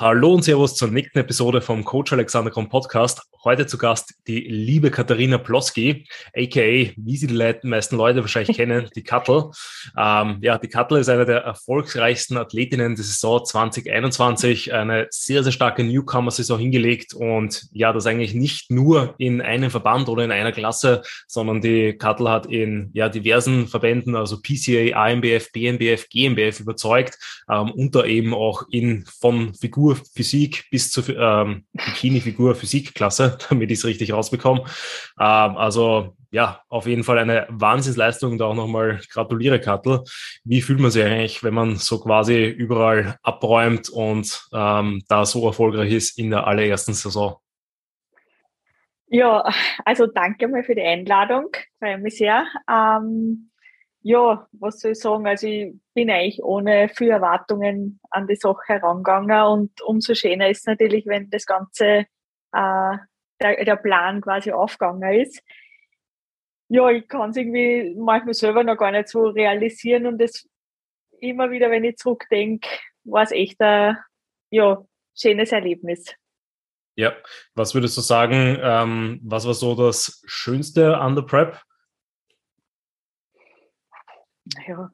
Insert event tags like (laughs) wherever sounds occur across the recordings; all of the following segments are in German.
Hallo und Servus zur nächsten Episode vom Coach Alexander Kron Podcast. Heute zu Gast die liebe Katharina Ploski, aka, wie sie die meisten Leute wahrscheinlich (laughs) kennen, die Kattel. Ähm, ja, die Kattel ist eine der erfolgreichsten Athletinnen der Saison 2021, eine sehr, sehr starke Newcomer-Saison hingelegt und ja, das eigentlich nicht nur in einem Verband oder in einer Klasse, sondern die Kattel hat in ja, diversen Verbänden, also PCA, AMBF, BNBF, GmbF überzeugt, ähm, unter eben auch in von Figur Physik bis zur ähm, Bikini-Figur Physik-Klasse, (laughs) damit ich es richtig rausbekomme. Ähm, also ja, auf jeden Fall eine Wahnsinnsleistung. Da auch nochmal gratuliere, Kattel. Wie fühlt man sich eigentlich, wenn man so quasi überall abräumt und ähm, da so erfolgreich ist in der allerersten Saison? Ja, also danke mal für die Einladung. Freue mich sehr. Ähm, ja, was soll ich sagen? Also ich bin eigentlich ohne viel Erwartungen an die Sache herangegangen und umso schöner ist natürlich, wenn das Ganze, äh, der, der Plan quasi aufgegangen ist. Ja, ich kann es irgendwie manchmal selber noch gar nicht so realisieren und das immer wieder, wenn ich zurückdenke, war es echt ein ja, schönes Erlebnis. Ja, was würdest du sagen, ähm, was war so das Schönste an der Prep? Ja,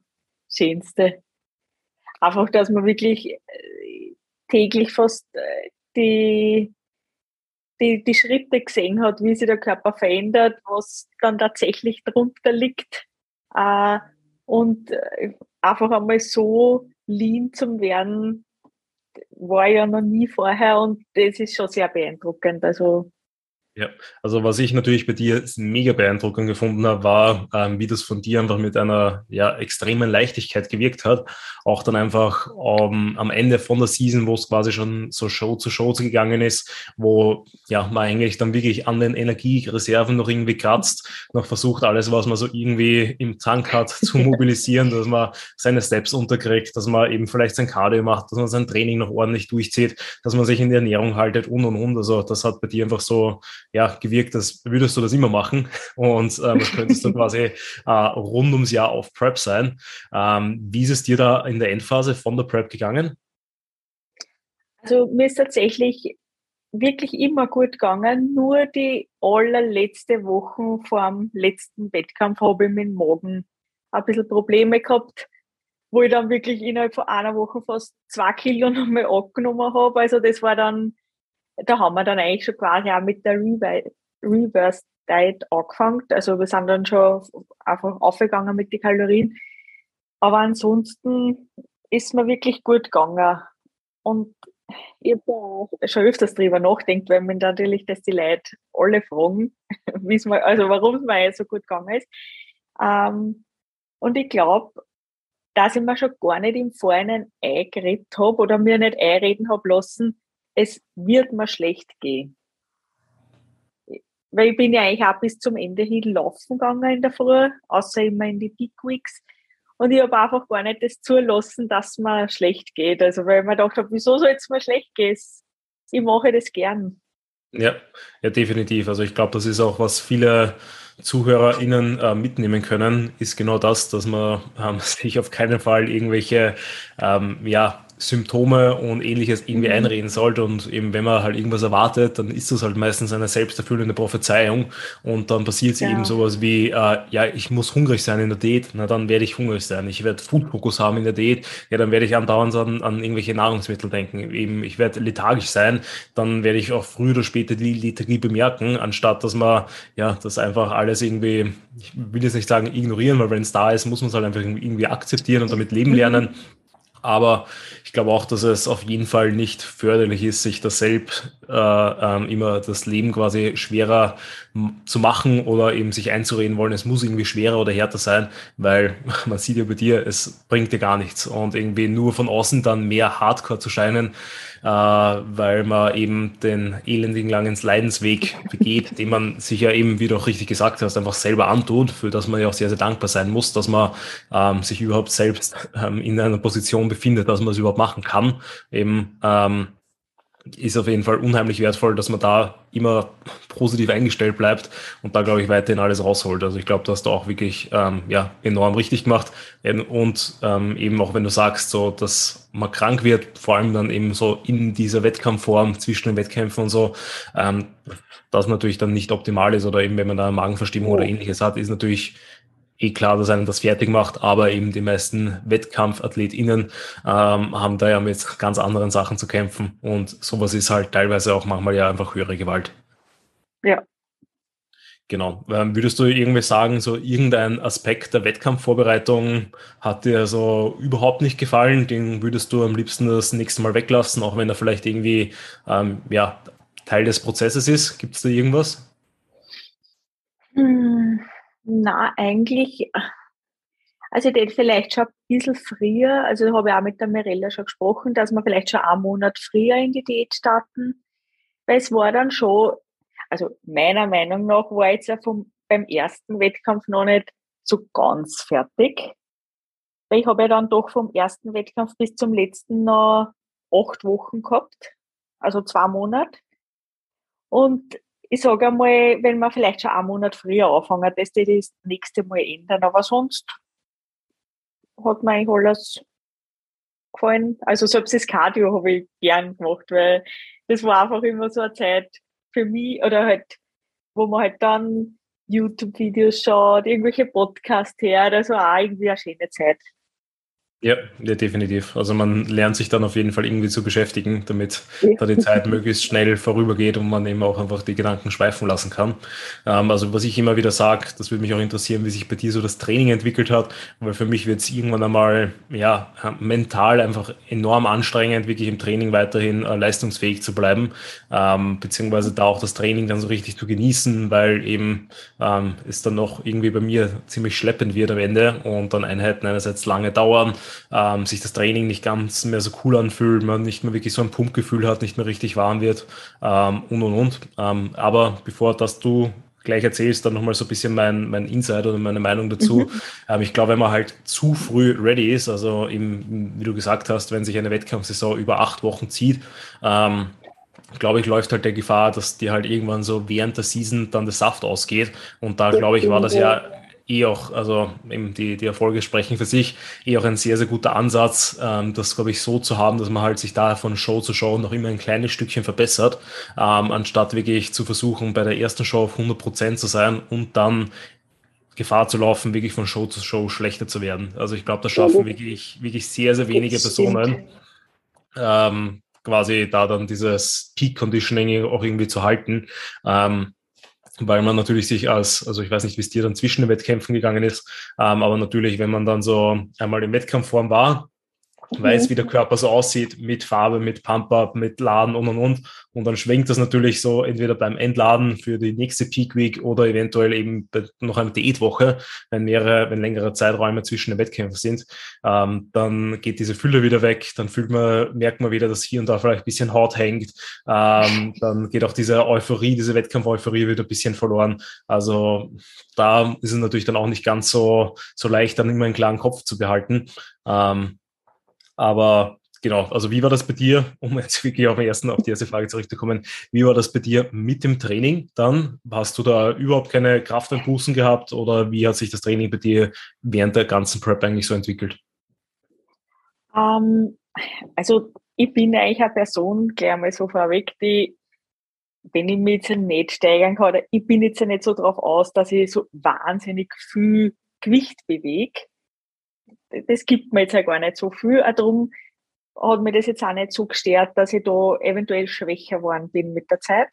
Schönste. Einfach, dass man wirklich äh, täglich fast äh, die, die, die Schritte gesehen hat, wie sich der Körper verändert, was dann tatsächlich drunter liegt. Äh, und einfach einmal so lean zum werden, war ja noch nie vorher und das ist schon sehr beeindruckend. Also ja, also was ich natürlich bei dir mega beeindruckend gefunden habe, war, ähm, wie das von dir einfach mit einer ja, extremen Leichtigkeit gewirkt hat. Auch dann einfach ähm, am Ende von der Season, wo es quasi schon so Show zu Show gegangen ist, wo ja man eigentlich dann wirklich an den Energiereserven noch irgendwie kratzt, noch versucht, alles, was man so irgendwie im Tank hat, (laughs) zu mobilisieren, dass man seine Steps unterkriegt, dass man eben vielleicht sein Cardio macht, dass man sein Training noch ordentlich durchzieht, dass man sich in die Ernährung haltet und und und. Also das hat bei dir einfach so ja, gewirkt, als würdest du das immer machen und ähm, könntest du (laughs) quasi äh, rund ums Jahr auf Prep sein. Ähm, wie ist es dir da in der Endphase von der Prep gegangen? Also mir ist tatsächlich wirklich immer gut gegangen. Nur die allerletzte Woche vor dem letzten Wettkampf habe ich mit dem Magen ein bisschen Probleme gehabt, wo ich dann wirklich innerhalb von einer Woche fast zwei Kilo nochmal abgenommen habe. Also das war dann da haben wir dann eigentlich schon quasi auch mit der Reverse Diet angefangen. Also wir sind dann schon einfach aufgegangen mit den Kalorien. Aber ansonsten ist mir wirklich gut gegangen. Und ich habe schon öfters drüber nachdenkt, weil man natürlich, dass die Leute alle fragen, (laughs) mal, also warum es mir so gut gegangen ist. Ähm, und ich glaube, dass ich mir schon gar nicht im Vorhinein eingeredet habe oder mir nicht einreden habe lassen, es wird mir schlecht gehen. Weil ich bin ja eigentlich auch bis zum Ende hin laufen gegangen in der Früh, außer immer in die Peak Weeks. Und ich habe einfach gar nicht das zulassen, dass mir schlecht geht. Also weil ich mir gedacht habe, wieso soll es mir schlecht gehen? Ich mache das gern. Ja, ja, definitiv. Also ich glaube, das ist auch, was viele ZuhörerInnen äh, mitnehmen können, ist genau das, dass man (laughs) ähm, sich auf keinen Fall irgendwelche ähm, ja, Symptome und ähnliches irgendwie mhm. einreden sollte. Und eben, wenn man halt irgendwas erwartet, dann ist das halt meistens eine selbsterfüllende Prophezeiung. Und dann passiert ja. eben sowas wie, äh, ja, ich muss hungrig sein in der Diät, na dann werde ich hungrig sein. Ich werde Food-Fokus haben in der Diät, ja, dann werde ich andauernd an, an irgendwelche Nahrungsmittel denken. Eben, ich werde lethargisch sein, dann werde ich auch früher oder später die Lethargie bemerken, anstatt dass man, ja, das einfach alles irgendwie, ich will jetzt nicht sagen ignorieren, weil wenn es da ist, muss man es halt einfach irgendwie akzeptieren und damit leben lernen. Aber ich glaube auch, dass es auf jeden Fall nicht förderlich ist, sich das selbst äh, ähm, immer das Leben quasi schwerer zu machen oder eben sich einzureden wollen, es muss irgendwie schwerer oder härter sein, weil (laughs) man sieht ja bei dir, es bringt dir gar nichts. Und irgendwie nur von außen dann mehr Hardcore zu scheinen, äh, weil man eben den elendigen langen Leidensweg begeht, den man sich ja eben, wie du auch richtig gesagt hast, einfach selber antut, für das man ja auch sehr, sehr dankbar sein muss, dass man ähm, sich überhaupt selbst ähm, in einer Position befindet, dass man es überhaupt machen kann, eben ähm, ist auf jeden Fall unheimlich wertvoll, dass man da immer positiv eingestellt bleibt und da, glaube ich, weiterhin alles rausholt. Also ich glaube, du hast da auch wirklich ähm, ja, enorm richtig gemacht. Und ähm, eben auch wenn du sagst, so dass man krank wird, vor allem dann eben so in dieser Wettkampfform zwischen den Wettkämpfen und so, ähm, das natürlich dann nicht optimal ist oder eben wenn man da Magenverstimmung oh. oder ähnliches hat, ist natürlich eh klar, dass einem das fertig macht, aber eben die meisten WettkampfathletInnen ähm, haben da ja mit ganz anderen Sachen zu kämpfen und sowas ist halt teilweise auch manchmal ja einfach höhere Gewalt. Ja. Genau. Ähm, würdest du irgendwie sagen, so irgendein Aspekt der Wettkampfvorbereitung hat dir so überhaupt nicht gefallen? Den würdest du am liebsten das nächste Mal weglassen, auch wenn er vielleicht irgendwie ähm, ja, Teil des Prozesses ist? Gibt es da irgendwas? Hm. Na, eigentlich, also ich hätte vielleicht schon ein bisschen früher, also habe ich auch mit der Mirella schon gesprochen, dass wir vielleicht schon einen Monat früher in die Diät starten, weil es war dann schon, also meiner Meinung nach war jetzt ja vom, beim ersten Wettkampf noch nicht so ganz fertig, weil ich habe ja dann doch vom ersten Wettkampf bis zum letzten noch acht Wochen gehabt, also zwei Monate. Und ich sage einmal, wenn man vielleicht schon einen Monat früher anfangen, dass die das nächste Mal ändern. Aber sonst hat mir eigentlich alles gefallen. Also selbst das Cardio habe ich gern gemacht, weil das war einfach immer so eine Zeit für mich oder halt, wo man halt dann YouTube-Videos schaut, irgendwelche Podcasts her, also auch irgendwie eine schöne Zeit. Ja, ja, definitiv. Also man lernt sich dann auf jeden Fall irgendwie zu beschäftigen, damit da die Zeit (laughs) möglichst schnell vorübergeht und man eben auch einfach die Gedanken schweifen lassen kann. Ähm, also was ich immer wieder sage, das würde mich auch interessieren, wie sich bei dir so das Training entwickelt hat, weil für mich wird es irgendwann einmal ja mental einfach enorm anstrengend, wirklich im Training weiterhin äh, leistungsfähig zu bleiben, ähm, beziehungsweise da auch das Training dann so richtig zu genießen, weil eben ähm, es dann noch irgendwie bei mir ziemlich schleppend wird am Ende und dann Einheiten einerseits lange dauern ähm, sich das Training nicht ganz mehr so cool anfühlt, man nicht mehr wirklich so ein Pumpgefühl hat, nicht mehr richtig warm wird ähm, und und und. Ähm, aber bevor das du gleich erzählst, dann nochmal so ein bisschen mein, mein Insight oder meine Meinung dazu. Mhm. Ähm, ich glaube, wenn man halt zu früh ready ist, also im, wie du gesagt hast, wenn sich eine Wettkampfsaison über acht Wochen zieht, ähm, glaube ich, läuft halt der Gefahr, dass dir halt irgendwann so während der Season dann der Saft ausgeht. Und da, glaube ich, war das ja eh auch, also eben die, die Erfolge sprechen für sich, eh auch ein sehr, sehr guter Ansatz, ähm, das, glaube ich, so zu haben, dass man halt sich da von Show zu Show noch immer ein kleines Stückchen verbessert, ähm, anstatt wirklich zu versuchen, bei der ersten Show auf 100 Prozent zu sein und dann Gefahr zu laufen, wirklich von Show zu Show schlechter zu werden. Also ich glaube, das schaffen wirklich, wirklich sehr, sehr wenige Personen, ähm, quasi da dann dieses Peak Conditioning auch irgendwie zu halten. Ähm, weil man natürlich sich als, also ich weiß nicht, wie es dir dann zwischen den Wettkämpfen gegangen ist, ähm, aber natürlich, wenn man dann so einmal in Wettkampfform war, weiß, mhm. wie der Körper so aussieht, mit Farbe, mit Pump-Up, mit Laden und und und. Und dann schwenkt das natürlich so entweder beim Entladen für die nächste Peak Week oder eventuell eben noch eine Diätwoche, wenn mehrere, wenn längere Zeiträume zwischen den Wettkämpfen sind. Ähm, dann geht diese Fülle wieder weg, dann fühlt man, merkt man wieder, dass hier und da vielleicht ein bisschen Haut hängt. Ähm, dann geht auch diese Euphorie, diese Wettkampf-Euphorie wieder ein bisschen verloren. Also da ist es natürlich dann auch nicht ganz so, so leicht, dann immer einen klaren Kopf zu behalten. Ähm, aber genau, also wie war das bei dir, um jetzt wirklich auf, ersten, auf die erste Frage zurückzukommen, wie war das bei dir mit dem Training dann? Hast du da überhaupt keine Krafteinbußen gehabt oder wie hat sich das Training bei dir während der ganzen Prep eigentlich so entwickelt? Um, ähm, also ich bin eigentlich eine Person, gleich mal so vorweg, die, wenn ich mich jetzt nicht steigern kann, ich bin jetzt nicht so darauf aus, dass ich so wahnsinnig viel Gewicht bewege das gibt mir jetzt ja gar nicht so viel. Auch darum hat mir das jetzt auch nicht so gestört, dass ich da eventuell schwächer geworden bin mit der Zeit.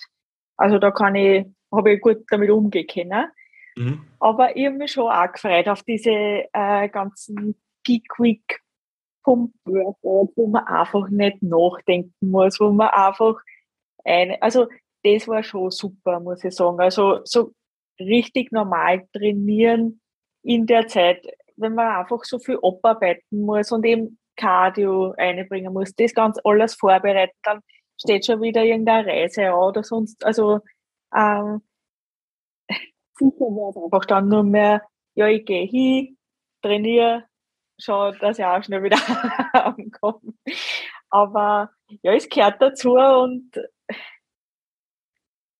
Also da kann ich, habe ich gut damit umgehen können. Mhm. Aber ich habe mich schon auch gefreut auf diese äh, ganzen Peak-Week Pump-Workouts, wo man einfach nicht nachdenken muss, wo man einfach eine, also das war schon super, muss ich sagen. Also so richtig normal trainieren in der Zeit wenn man einfach so viel abarbeiten muss und eben Cardio einbringen muss, das ganz alles vorbereiten, dann steht schon wieder irgendeine Reise an oder sonst, also ähm, sicher es einfach dann nur mehr, ja, ich gehe hin, trainiere, schaue, dass ich auch schnell wieder (laughs) ankomme. Aber ja, es gehört dazu und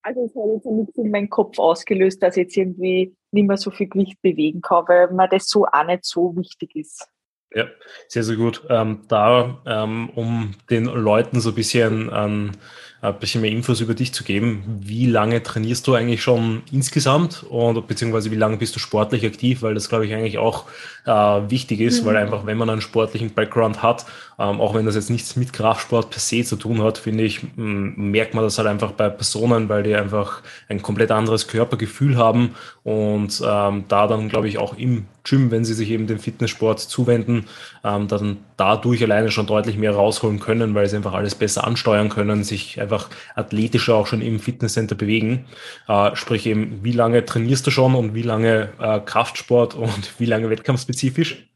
also es hat jetzt nichts in meinem Kopf ausgelöst, dass ich jetzt irgendwie nicht mehr so viel Gewicht bewegen kann, weil mir das so auch nicht so wichtig ist. Ja, sehr, sehr gut. Ähm, da, ähm, um den Leuten so ein bisschen ähm, ein bisschen mehr Infos über dich zu geben. Wie lange trainierst du eigentlich schon insgesamt und beziehungsweise wie lange bist du sportlich aktiv? Weil das, glaube ich, eigentlich auch äh, wichtig ist, mhm. weil einfach, wenn man einen sportlichen Background hat, ähm, auch wenn das jetzt nichts mit Kraftsport per se zu tun hat, finde ich, merkt man das halt einfach bei Personen, weil die einfach ein komplett anderes Körpergefühl haben und ähm, da dann, glaube ich, auch im Gym, wenn sie sich eben dem Fitnesssport zuwenden, ähm, dann dadurch alleine schon deutlich mehr rausholen können, weil sie einfach alles besser ansteuern können, sich einfach athletischer auch schon im Fitnesscenter bewegen. Äh, sprich eben, wie lange trainierst du schon und wie lange äh, Kraftsport und (laughs) wie lange wettkampfspezifisch?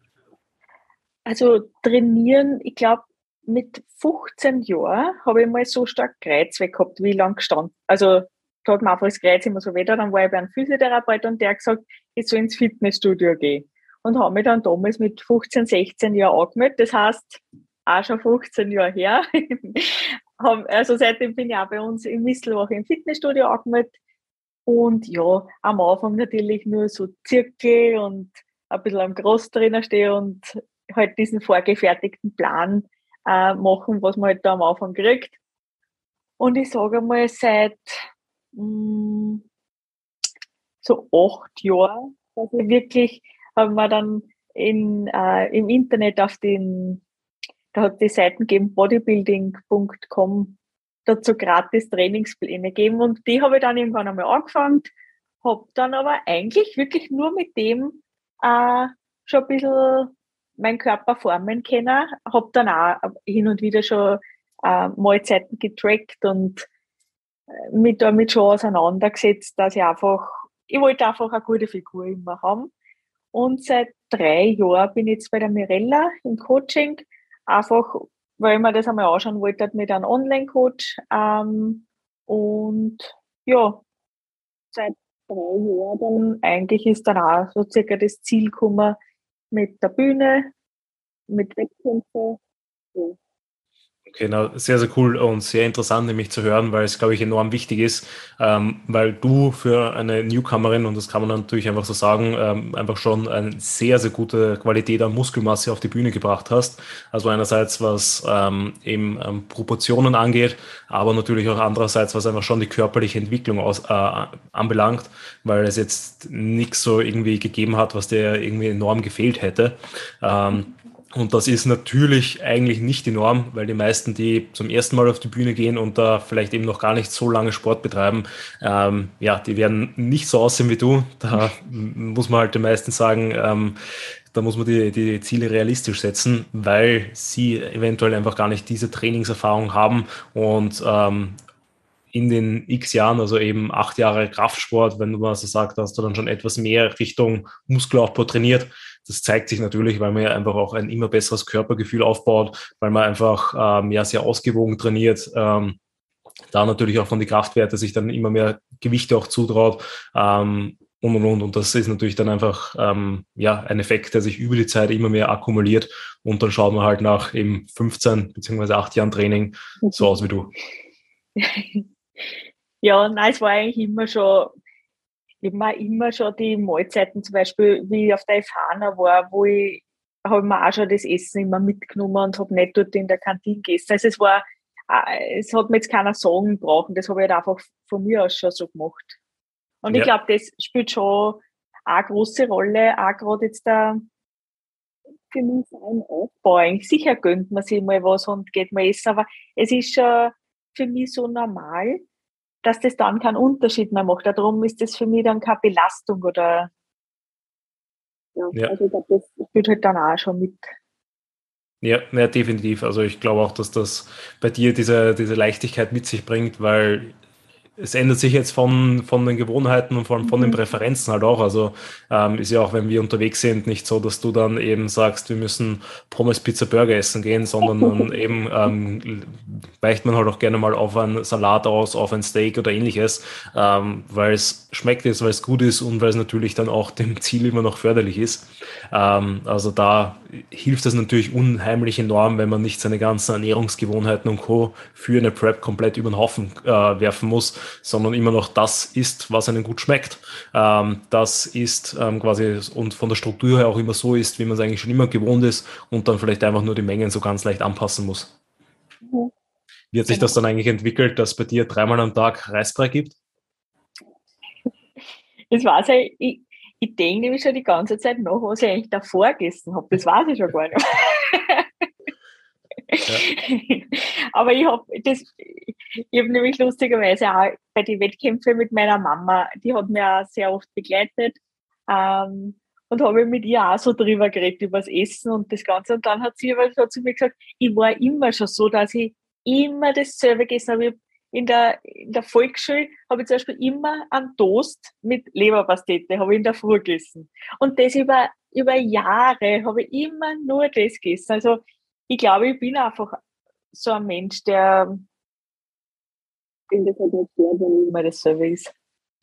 Also trainieren, ich glaube, mit 15 Jahren habe ich mal so stark Kreuz weg gehabt, wie lang gestanden. Also da hat mir einfach das Kreuz immer so weh, dann war ich bei einem Physiotherapeut und der hat gesagt, ich soll ins Fitnessstudio gehen. Und habe mich dann damals mit 15, 16 Jahren angemeldet. Das heißt, auch schon 15 Jahre her. (laughs) also seitdem bin ich auch bei uns in Misselbach im Fitnessstudio angemeldet. Und ja, am Anfang natürlich nur so Zirkel und ein bisschen am Großtrainer stehen und halt diesen vorgefertigten Plan äh, machen, was man halt da am Anfang kriegt. Und ich sage mal, seit mh, mm, so acht Jahren, dass ich wirklich, haben wir dann in, äh, im Internet auf den da hat die Seiten gegeben, bodybuilding.com, dazu gratis Trainingspläne gegeben und die habe ich dann irgendwann einmal angefangen, habe dann aber eigentlich wirklich nur mit dem äh, schon ein bisschen meinen Körper formen können, habe dann auch hin und wieder schon äh, Mahlzeiten getrackt und äh, mich damit schon auseinandergesetzt, dass ich einfach, ich wollte einfach eine gute Figur immer haben. Und seit drei Jahren bin ich jetzt bei der Mirella im Coaching Einfach, weil ich mir das einmal anschauen wollte mit einem Online-Coach. Ähm, und ja, seit drei Jahren eigentlich ist dann auch so circa das Ziel gekommen mit der Bühne, mit Wettkämpfen. Ja. Genau, sehr, sehr cool und sehr interessant, nämlich zu hören, weil es, glaube ich, enorm wichtig ist, ähm, weil du für eine Newcomerin, und das kann man natürlich einfach so sagen, ähm, einfach schon eine sehr, sehr gute Qualität an Muskelmasse auf die Bühne gebracht hast. Also einerseits, was ähm, eben ähm, Proportionen angeht, aber natürlich auch andererseits, was einfach schon die körperliche Entwicklung aus, äh, anbelangt, weil es jetzt nichts so irgendwie gegeben hat, was dir irgendwie enorm gefehlt hätte. Ähm, und das ist natürlich eigentlich nicht die Norm, weil die meisten, die zum ersten Mal auf die Bühne gehen und da vielleicht eben noch gar nicht so lange Sport betreiben, ähm, ja, die werden nicht so aussehen wie du. Da (laughs) muss man halt den meisten sagen, ähm, da muss man die, die Ziele realistisch setzen, weil sie eventuell einfach gar nicht diese Trainingserfahrung haben und ähm, in den x Jahren, also eben acht Jahre Kraftsport, wenn du mal so sagst, hast du dann schon etwas mehr Richtung Muskelaufbau trainiert das zeigt sich natürlich, weil man ja einfach auch ein immer besseres Körpergefühl aufbaut, weil man einfach ähm, ja sehr ausgewogen trainiert. Ähm, da natürlich auch von den Kraftwerten sich dann immer mehr Gewichte auch zutraut. Ähm, und und und. Und das ist natürlich dann einfach ähm, ja ein Effekt, der sich über die Zeit immer mehr akkumuliert. Und dann schaut man halt nach eben 15 beziehungsweise 8 Jahren Training so aus wie du. (laughs) Ja, nein, es war eigentlich immer schon ich habe immer schon die Mahlzeiten, zum Beispiel, wie ich auf der Ifana war, wo ich, habe mir auch schon das Essen immer mitgenommen und habe nicht dort in der Kantine gegessen. Also es war, äh, es hat mir jetzt keiner sagen brauchen, das habe ich halt einfach von mir aus schon so gemacht. Und ja. ich glaube, das spielt schon eine große Rolle, auch gerade jetzt da für mich ein Aufbau. Eigentlich sicher gönnt man sich mal was und geht mal essen, aber es ist schon für mich so normal, dass das dann keinen Unterschied mehr macht. Darum ist das für mich dann keine Belastung oder ja, ja. also ich glaube, das spielt halt dann auch schon mit. Ja, ja, definitiv. Also ich glaube auch, dass das bei dir diese, diese Leichtigkeit mit sich bringt, weil es ändert sich jetzt von, von den Gewohnheiten und vor allem von mhm. den Präferenzen halt auch. Also ähm, ist ja auch, wenn wir unterwegs sind, nicht so, dass du dann eben sagst, wir müssen Pommes, Pizza, Burger essen gehen, sondern (laughs) eben ähm, weicht man halt auch gerne mal auf einen Salat aus, auf ein Steak oder ähnliches, ähm, weil es schmeckt ist, weil es gut ist und weil es natürlich dann auch dem Ziel immer noch förderlich ist. Ähm, also da hilft es natürlich unheimlich enorm, wenn man nicht seine ganzen Ernährungsgewohnheiten und Co. für eine Prep komplett über den Haufen äh, werfen muss, sondern immer noch das isst, was einem gut schmeckt. Ähm, das ist ähm, quasi und von der Struktur her auch immer so ist, wie man es eigentlich schon immer gewohnt ist und dann vielleicht einfach nur die Mengen so ganz leicht anpassen muss. Mhm. Wie hat sich das dann eigentlich entwickelt, dass bei dir dreimal am Tag Reisbrei gibt? Das weiß ich, ich, ich denke nämlich schon die ganze Zeit nach, was ich eigentlich davor gegessen habe. Das weiß ich schon gar nicht. (laughs) Aber ich habe das, nämlich lustigerweise auch bei den Wettkämpfen mit meiner Mama, die hat mir auch sehr oft begleitet. Ähm, und habe mit ihr auch so drüber geredet, über das Essen und das Ganze. Und dann hat sie aber so zu mir gesagt, ich war immer schon so, dass ich immer dasselbe gegessen habe. In der, in der Volksschule habe ich zum Beispiel immer einen Toast mit Leberpastete, habe ich in der Früh gegessen. Und das über, über Jahre habe ich immer nur das gegessen. Also ich glaube, ich bin einfach so ein Mensch, der den das halt nicht stört, wenn immer dasselbe ist.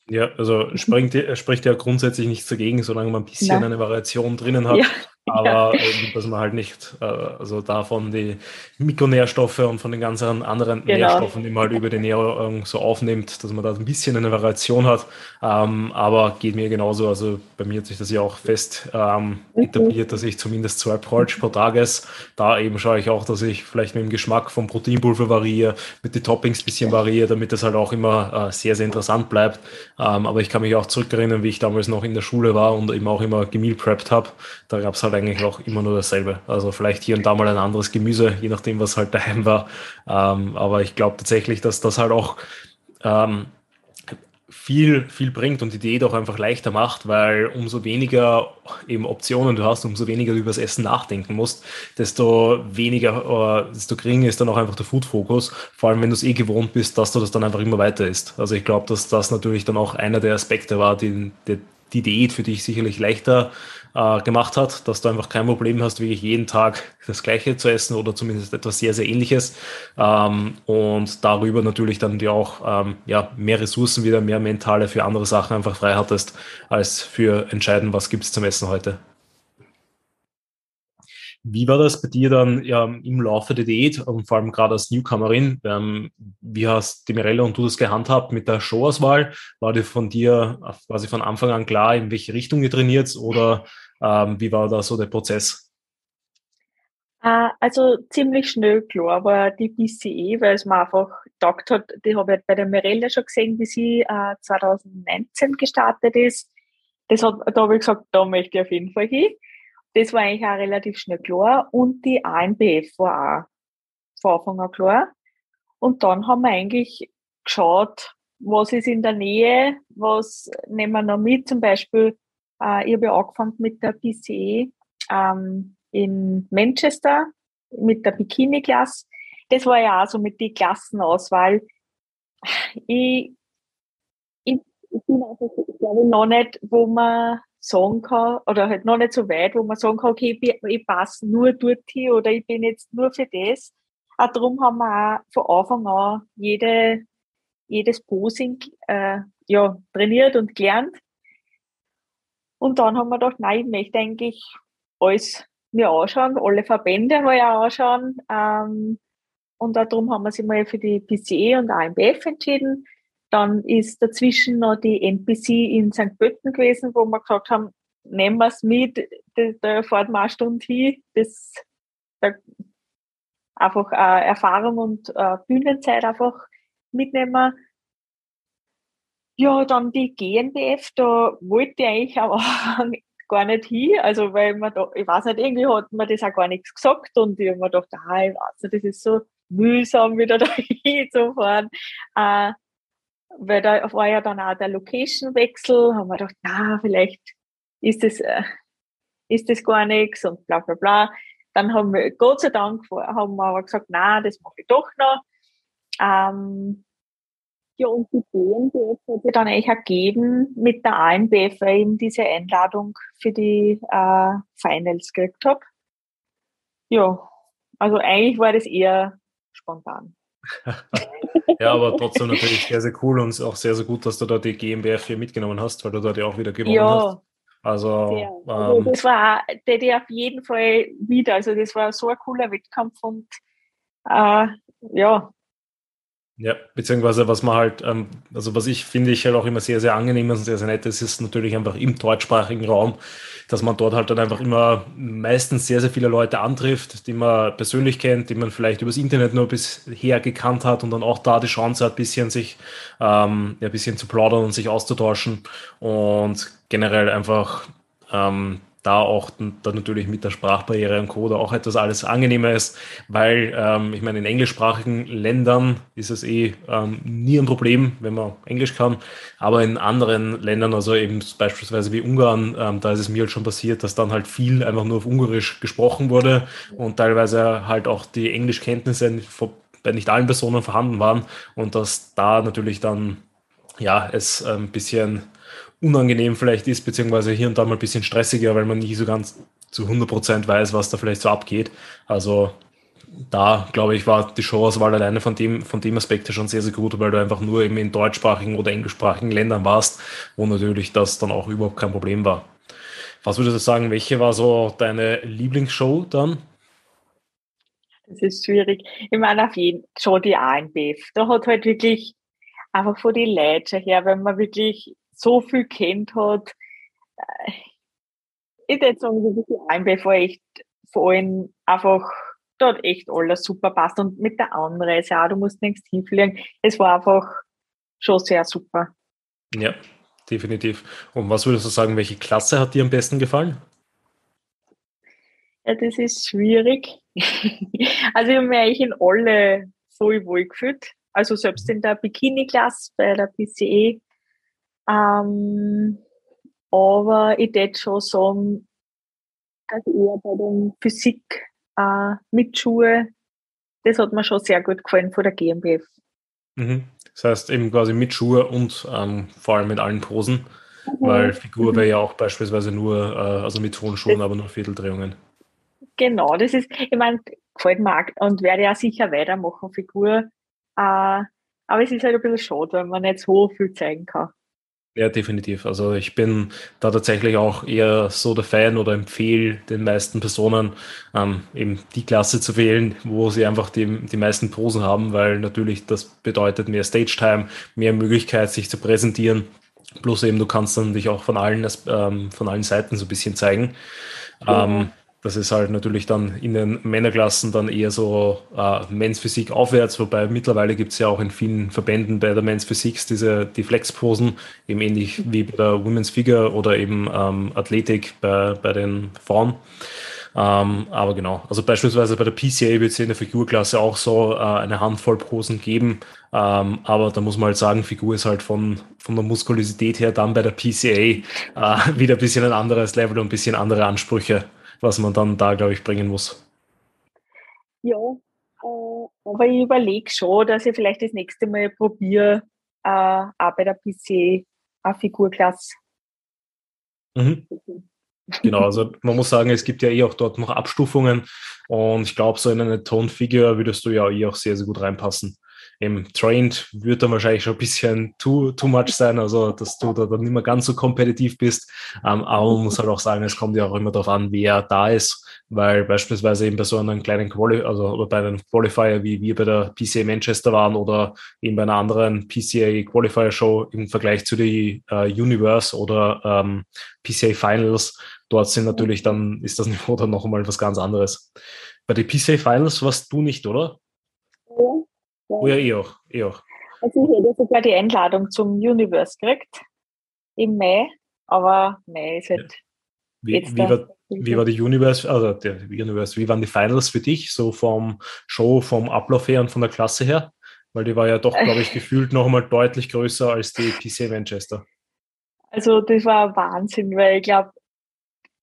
Ja, also springt, spricht ja grundsätzlich nichts dagegen, solange man ein bisschen Nein. eine Variation drinnen hat. Ja. (laughs) Aber ja. dass man halt nicht, äh, also davon die Mikronährstoffe und von den ganzen anderen genau. Nährstoffen, die man halt über die Ernährung so aufnimmt, dass man da ein bisschen eine Variation hat. Ähm, aber geht mir genauso. Also bei mir hat sich das ja auch fest ähm, mhm. etabliert, dass ich zumindest zwei Porridge pro Tag esse. Da eben schaue ich auch, dass ich vielleicht mit dem Geschmack vom Proteinpulver variiere, mit den Toppings ein bisschen variiere, damit das halt auch immer äh, sehr, sehr interessant bleibt. Ähm, aber ich kann mich auch zurückerinnern, wie ich damals noch in der Schule war und eben auch immer gemeal prepped habe. Da gab es halt eigentlich auch immer nur dasselbe. Also vielleicht hier und da mal ein anderes Gemüse, je nachdem, was halt daheim war. Ähm, aber ich glaube tatsächlich, dass das halt auch ähm, viel, viel bringt und die Diät auch einfach leichter macht, weil umso weniger eben Optionen du hast, umso weniger du über das Essen nachdenken musst, desto weniger, äh, desto geringer ist dann auch einfach der Food-Fokus, vor allem wenn du es eh gewohnt bist, dass du das dann einfach immer weiter isst. Also ich glaube, dass das natürlich dann auch einer der Aspekte war, die, die, die Diät für dich sicherlich leichter äh, gemacht hat, dass du einfach kein Problem hast, wirklich jeden Tag das Gleiche zu essen oder zumindest etwas sehr, sehr Ähnliches. Ähm, und darüber natürlich dann dir auch ähm, ja, mehr Ressourcen wieder, mehr mentale für andere Sachen einfach frei hattest, als für entscheiden, was gibt es zum Essen heute. Wie war das bei dir dann ja, im Laufe der Diät und vor allem gerade als Newcomerin? Ähm, wie hast die Mirella und du das gehandhabt mit der Showauswahl? War dir von dir quasi von Anfang an klar, in welche Richtung ihr trainiert oder ähm, wie war da so der Prozess? Äh, also ziemlich schnell klar war die BCE, weil es mir einfach gedacht hat, die habe ich bei der Mirella schon gesehen, wie sie äh, 2019 gestartet ist. Das hat, da habe ich gesagt, da möchte ich auf jeden Fall hin. Das war eigentlich auch relativ schnell klar. Und die ANBF war auch von Anfang an klar. Und dann haben wir eigentlich geschaut, was ist in der Nähe, was nehmen wir noch mit. Zum Beispiel, äh, ich habe ja angefangen mit der PCE ähm, in Manchester, mit der Bikini-Klasse. Das war ja auch so mit die Klassenauswahl. Ich, ich, ich bin einfach, glaube, noch nicht, wo man sagen kann, oder halt noch nicht so weit, wo man sagen kann, okay, ich, ich passe nur dort hier oder ich bin jetzt nur für das. Auch darum haben wir auch von Anfang an jede, jedes Posing äh, ja, trainiert und gelernt. Und dann haben wir gedacht, nein, ich möchte eigentlich alles mir anschauen, alle Verbände mal anschauen. Ähm, und darum haben wir sich mal für die PCE und AMBF entschieden. Dann ist dazwischen noch die NPC in St. Pölten gewesen, wo wir gesagt haben, nehmen wir es mit, da, fährt man eine Stunde hin, das da einfach äh, Erfahrung und äh, Bühnenzeit einfach mitnehmen. Ja, dann die GNBF, da wollte ich eigentlich aber (laughs) gar nicht hin, also weil man da, ich weiß nicht, irgendwie hat man das auch gar nichts gesagt und ich habe mir gedacht, ah, ich weiß nicht, das ist so mühsam, wieder (laughs) da hinzufahren. Äh, weil da war ja dann auch der Location-Wechsel, haben wir gedacht, na, vielleicht ist das, äh, ist das gar nichts und bla bla bla. Dann haben wir, Gott sei Dank, haben wir aber gesagt, na, das mache ich doch noch. Ähm, Ja, und die BNBF hat sich dann eigentlich ergeben mit der ANBF, weil ich eben diese Einladung für die äh, Finals gekriegt habe. Ja, also eigentlich war das eher spontan. (laughs) ja, aber trotzdem natürlich sehr, sehr cool und auch sehr, sehr gut, dass du da die GmbF hier mitgenommen hast, weil du dort ja auch wieder gewonnen ja. hast. Also, ja, also ähm, das war der, der auf jeden Fall wieder. Also das war so ein cooler Wettkampf und äh, ja, ja, beziehungsweise was man halt, ähm, also was ich finde ich halt auch immer sehr, sehr angenehm und sehr, sehr nett ist, ist natürlich einfach im deutschsprachigen Raum, dass man dort halt dann einfach immer meistens sehr, sehr viele Leute antrifft, die man persönlich kennt, die man vielleicht übers Internet nur bisher gekannt hat und dann auch da die Chance hat, bisschen sich, ähm, ja, bisschen zu plaudern und sich auszutauschen und generell einfach ähm, da auch dann natürlich mit der Sprachbarriere und Code auch etwas alles angenehmer ist, weil ähm, ich meine, in englischsprachigen Ländern ist es eh ähm, nie ein Problem, wenn man Englisch kann, aber in anderen Ländern, also eben beispielsweise wie Ungarn, ähm, da ist es mir halt schon passiert, dass dann halt viel einfach nur auf Ungarisch gesprochen wurde und teilweise halt auch die Englischkenntnisse bei nicht allen Personen vorhanden waren und dass da natürlich dann ja es ein bisschen unangenehm vielleicht ist, beziehungsweise hier und da mal ein bisschen stressiger, weil man nie so ganz zu 100% weiß, was da vielleicht so abgeht. Also da, glaube ich, war die Showauswahl alleine von dem, von dem Aspekt her schon sehr, sehr gut, weil du einfach nur eben in deutschsprachigen oder englischsprachigen Ländern warst, wo natürlich das dann auch überhaupt kein Problem war. Was würdest du sagen, welche war so deine Lieblingsshow dann? Das ist schwierig. Ich meine, auf jeden Fall schon die ANBF. Da hat halt wirklich einfach von den Leuten her, wenn man wirklich so viel kennt hat. Äh, ich würde sagen, das ist die AMBF war echt vor allem einfach, hat echt alles super passt. Und mit der Anreise auch, du musst nichts hinfliegen. Es war einfach schon sehr super. Ja, definitiv. Und was würdest du sagen, welche Klasse hat dir am besten gefallen? Ja, das ist schwierig. (laughs) also ich habe mich eigentlich in alle voll wohl gefühlt. Also selbst in der Bikini-Klasse bei der PCE ähm, aber ich würde schon sagen, dass eher bei den Physik äh, mit Schuhe, das hat mir schon sehr gut gefallen von der GmbF. Mhm. Das heißt eben quasi mit Schuhe und ähm, vor allem mit allen Posen, mhm. weil Figur wäre ja auch beispielsweise nur, äh, also mit hohen Schuhen, aber nur Vierteldrehungen. Genau, das ist, ich meine, gefällt mir und werde ja sicher weitermachen, Figur. Äh, aber es ist halt ein bisschen schade, wenn man nicht so viel zeigen kann. Ja, definitiv. Also ich bin da tatsächlich auch eher so der Fan oder empfehle den meisten Personen, ähm, eben die Klasse zu wählen, wo sie einfach die, die meisten Posen haben, weil natürlich das bedeutet mehr Stage-Time, mehr Möglichkeit, sich zu präsentieren. Plus eben, du kannst dann dich auch von allen, ähm, von allen Seiten so ein bisschen zeigen. Ja. Ähm, das ist halt natürlich dann in den Männerklassen dann eher so äh, Men's aufwärts, wobei mittlerweile gibt es ja auch in vielen Verbänden bei der Men's diese die Flexposen, eben ähnlich wie bei der Women's Figure oder eben ähm, Athletik bei, bei den Frauen. Ähm, aber genau, also beispielsweise bei der PCA wird es in der Figurklasse auch so äh, eine Handvoll Posen geben. Ähm, aber da muss man halt sagen, Figur ist halt von, von der Muskulosität her dann bei der PCA äh, (laughs) wieder ein bisschen ein anderes Level und ein bisschen andere Ansprüche was man dann da, glaube ich, bringen muss. Ja, äh, aber ich überlege schon, dass ich vielleicht das nächste Mal probiere, äh, auch bei der PC eine Figurklasse. Mhm. (laughs) Genau, also man muss sagen, es gibt ja eh auch dort noch Abstufungen und ich glaube, so in eine Tonfigur würdest du ja eh auch sehr, sehr gut reinpassen im Trained wird dann wahrscheinlich schon ein bisschen too, too much sein, also dass du da dann nicht mehr ganz so kompetitiv bist. Ähm, aber man muss halt auch sagen, es kommt ja auch immer darauf an, wer da ist, weil beispielsweise eben bei so einem kleinen Quali also oder bei einem Qualifier, wie wir bei der PCA Manchester waren oder eben bei einer anderen PCA Qualifier Show im Vergleich zu der äh, Universe oder ähm, PCA Finals, dort sind natürlich dann, ist das (laughs) Niveau dann noch einmal was ganz anderes. Bei den PCA Finals warst du nicht, oder? Ja. Oh ja, ich auch. Ich auch. Also ich hätte sogar die Einladung zum Universe gekriegt im Mai, aber Mai ist halt. Wie, wie, war, wie war die Universe, also der Universe, wie waren die Finals für dich, so vom Show, vom Ablauf her und von der Klasse her? Weil die war ja doch, glaube ich, (laughs) gefühlt noch einmal deutlich größer als die PC Manchester. Also das war Wahnsinn, weil ich glaube,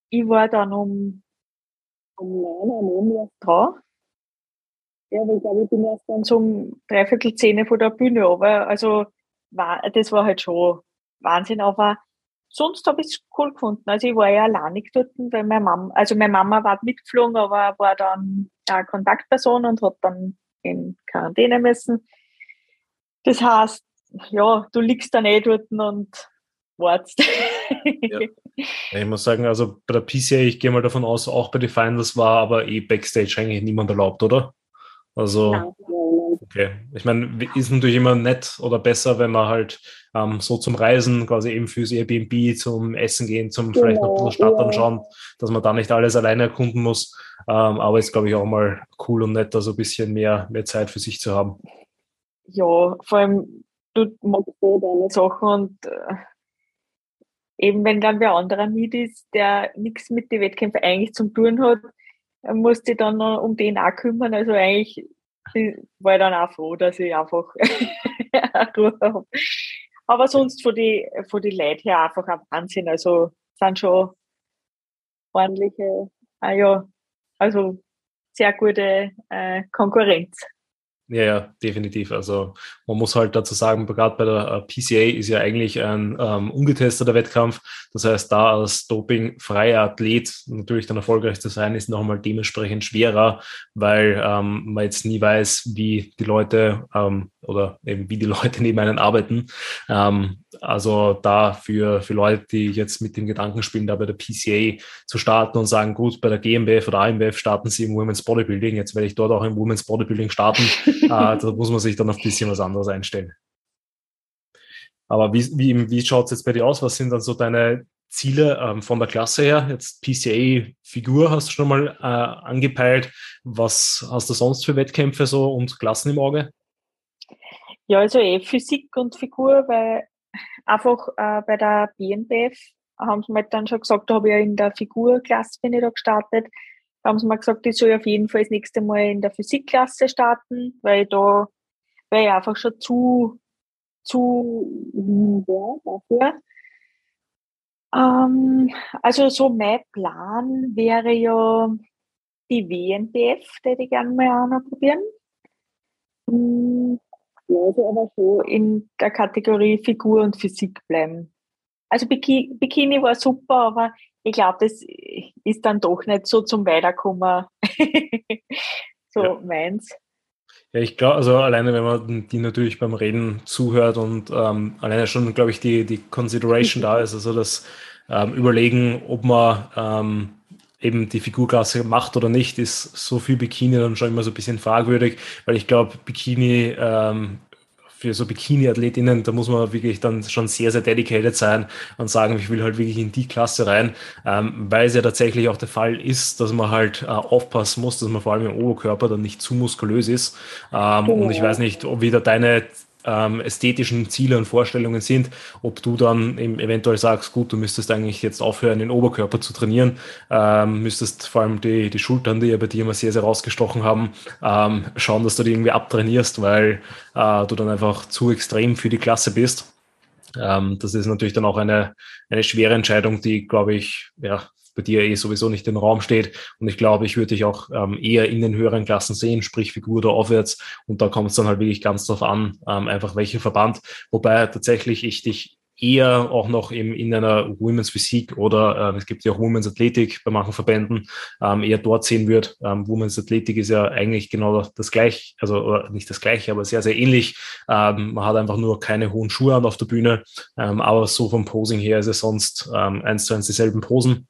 ich war dann um, um 9 Uhr dran ja, aber ich glaube, ich bin erst dann so um dreiviertel Zähne von der Bühne aber Also war, das war halt schon Wahnsinn, aber sonst habe ich es cool gefunden. Also ich war ja alleinig dort, weil meine Mama, also meine Mama war mitgeflogen, aber war dann eine Kontaktperson und hat dann in Quarantäne müssen. Das heißt, ja, du liegst dann eh dort und wartest. (laughs) Ja. Ich muss sagen, also bei der PCA, ich gehe mal davon aus, auch bei den Finals war aber eh Backstage eigentlich niemand erlaubt, oder? Also, okay. Ich meine, ist natürlich immer nett oder besser, wenn man halt ähm, so zum Reisen, quasi eben fürs Airbnb, zum Essen gehen, zum genau, vielleicht noch ein bisschen Stadt anschauen, dass man da nicht alles alleine erkunden muss. Ähm, aber ist, glaube ich, auch mal cool und nett, da so ein bisschen mehr, mehr Zeit für sich zu haben. Ja, vor allem, du machst so deine Sachen und äh, eben wenn dann wer anderer mit ist, der nichts mit den Wettkämpfen eigentlich zum tun hat, musste ich dann noch um den auch kümmern. Also eigentlich war ich dann auch froh, dass ich einfach (laughs) Ruhe habe. Aber sonst von die, von die Leuten her einfach ein Wahnsinn. Also sind schon ordentliche, ah ja, also sehr gute äh, Konkurrenz. Ja, ja, definitiv. Also man muss halt dazu sagen, gerade bei der äh, PCA ist ja eigentlich ein ähm, ungetesteter Wettkampf. Das heißt, da als dopingfreier Athlet natürlich dann erfolgreich zu sein, ist nochmal dementsprechend schwerer, weil ähm, man jetzt nie weiß, wie die Leute ähm, oder eben wie die Leute (laughs) neben einen arbeiten. Ähm, also da für, für Leute, die jetzt mit dem Gedanken spielen, da bei der PCA zu starten und sagen, gut, bei der GmbF oder AMBF starten sie im Women's Bodybuilding, jetzt werde ich dort auch im Women's Bodybuilding starten, äh, (laughs) da muss man sich dann auf ein bisschen was anderes einstellen. Aber wie, wie, wie schaut es jetzt bei dir aus? Was sind dann so deine Ziele ähm, von der Klasse her? Jetzt PCA-Figur hast du schon mal äh, angepeilt. Was hast du sonst für Wettkämpfe so und Klassen im Auge? Ja, also eh Physik und Figur, weil einfach äh, bei der BNBF haben sie mir dann schon gesagt, da habe ich ja in der Figurklasse bin ich da gestartet, da haben sie mir gesagt, ich soll auf jeden Fall das nächste Mal in der Physikklasse starten, weil da weil ich einfach schon zu zu ja, dafür. Ähm, also so mein Plan wäre ja die WNBF, die ich gerne mal probieren. Bleibe aber so in der Kategorie Figur und Physik bleiben. Also Bikini war super, aber ich glaube, das ist dann doch nicht so zum Weiterkommen (laughs) so ja. meins. Ja, ich glaube, also alleine, wenn man die natürlich beim Reden zuhört und ähm, alleine schon, glaube ich, die, die Consideration (laughs) da ist, also das ähm, Überlegen, ob man ähm, eben die Figurklasse macht oder nicht, ist so viel Bikini dann schon immer so ein bisschen fragwürdig, weil ich glaube, Bikini ähm, für so Bikini-Athletinnen, da muss man wirklich dann schon sehr, sehr dedicated sein und sagen, ich will halt wirklich in die Klasse rein, ähm, weil es ja tatsächlich auch der Fall ist, dass man halt äh, aufpassen muss, dass man vor allem im Oberkörper dann nicht zu muskulös ist. Ähm, genau. Und ich weiß nicht, ob wieder deine ähm, ästhetischen Ziele und Vorstellungen sind, ob du dann eventuell sagst, gut, du müsstest eigentlich jetzt aufhören, den Oberkörper zu trainieren, ähm, müsstest vor allem die, die Schultern, die ja bei dir immer sehr, sehr rausgestochen haben, ähm, schauen, dass du die irgendwie abtrainierst, weil äh, du dann einfach zu extrem für die Klasse bist. Ähm, das ist natürlich dann auch eine, eine schwere Entscheidung, die, glaube ich, ja, bei dir eh sowieso nicht im Raum steht. Und ich glaube, ich würde dich auch ähm, eher in den höheren Klassen sehen, sprich Figur oder aufwärts. Und da kommt es dann halt wirklich ganz drauf an, ähm, einfach welchen Verband. Wobei tatsächlich ich dich eher auch noch im, in einer Women's Physik oder äh, es gibt ja auch Women's Athletik bei manchen Verbänden, ähm, eher dort sehen wird. Ähm, Women's Athletik ist ja eigentlich genau das gleiche, also nicht das gleiche, aber sehr, sehr ähnlich. Ähm, man hat einfach nur keine hohen Schuhe an auf der Bühne, ähm, aber so vom Posing her ist es sonst ähm, eins zu eins dieselben Posen.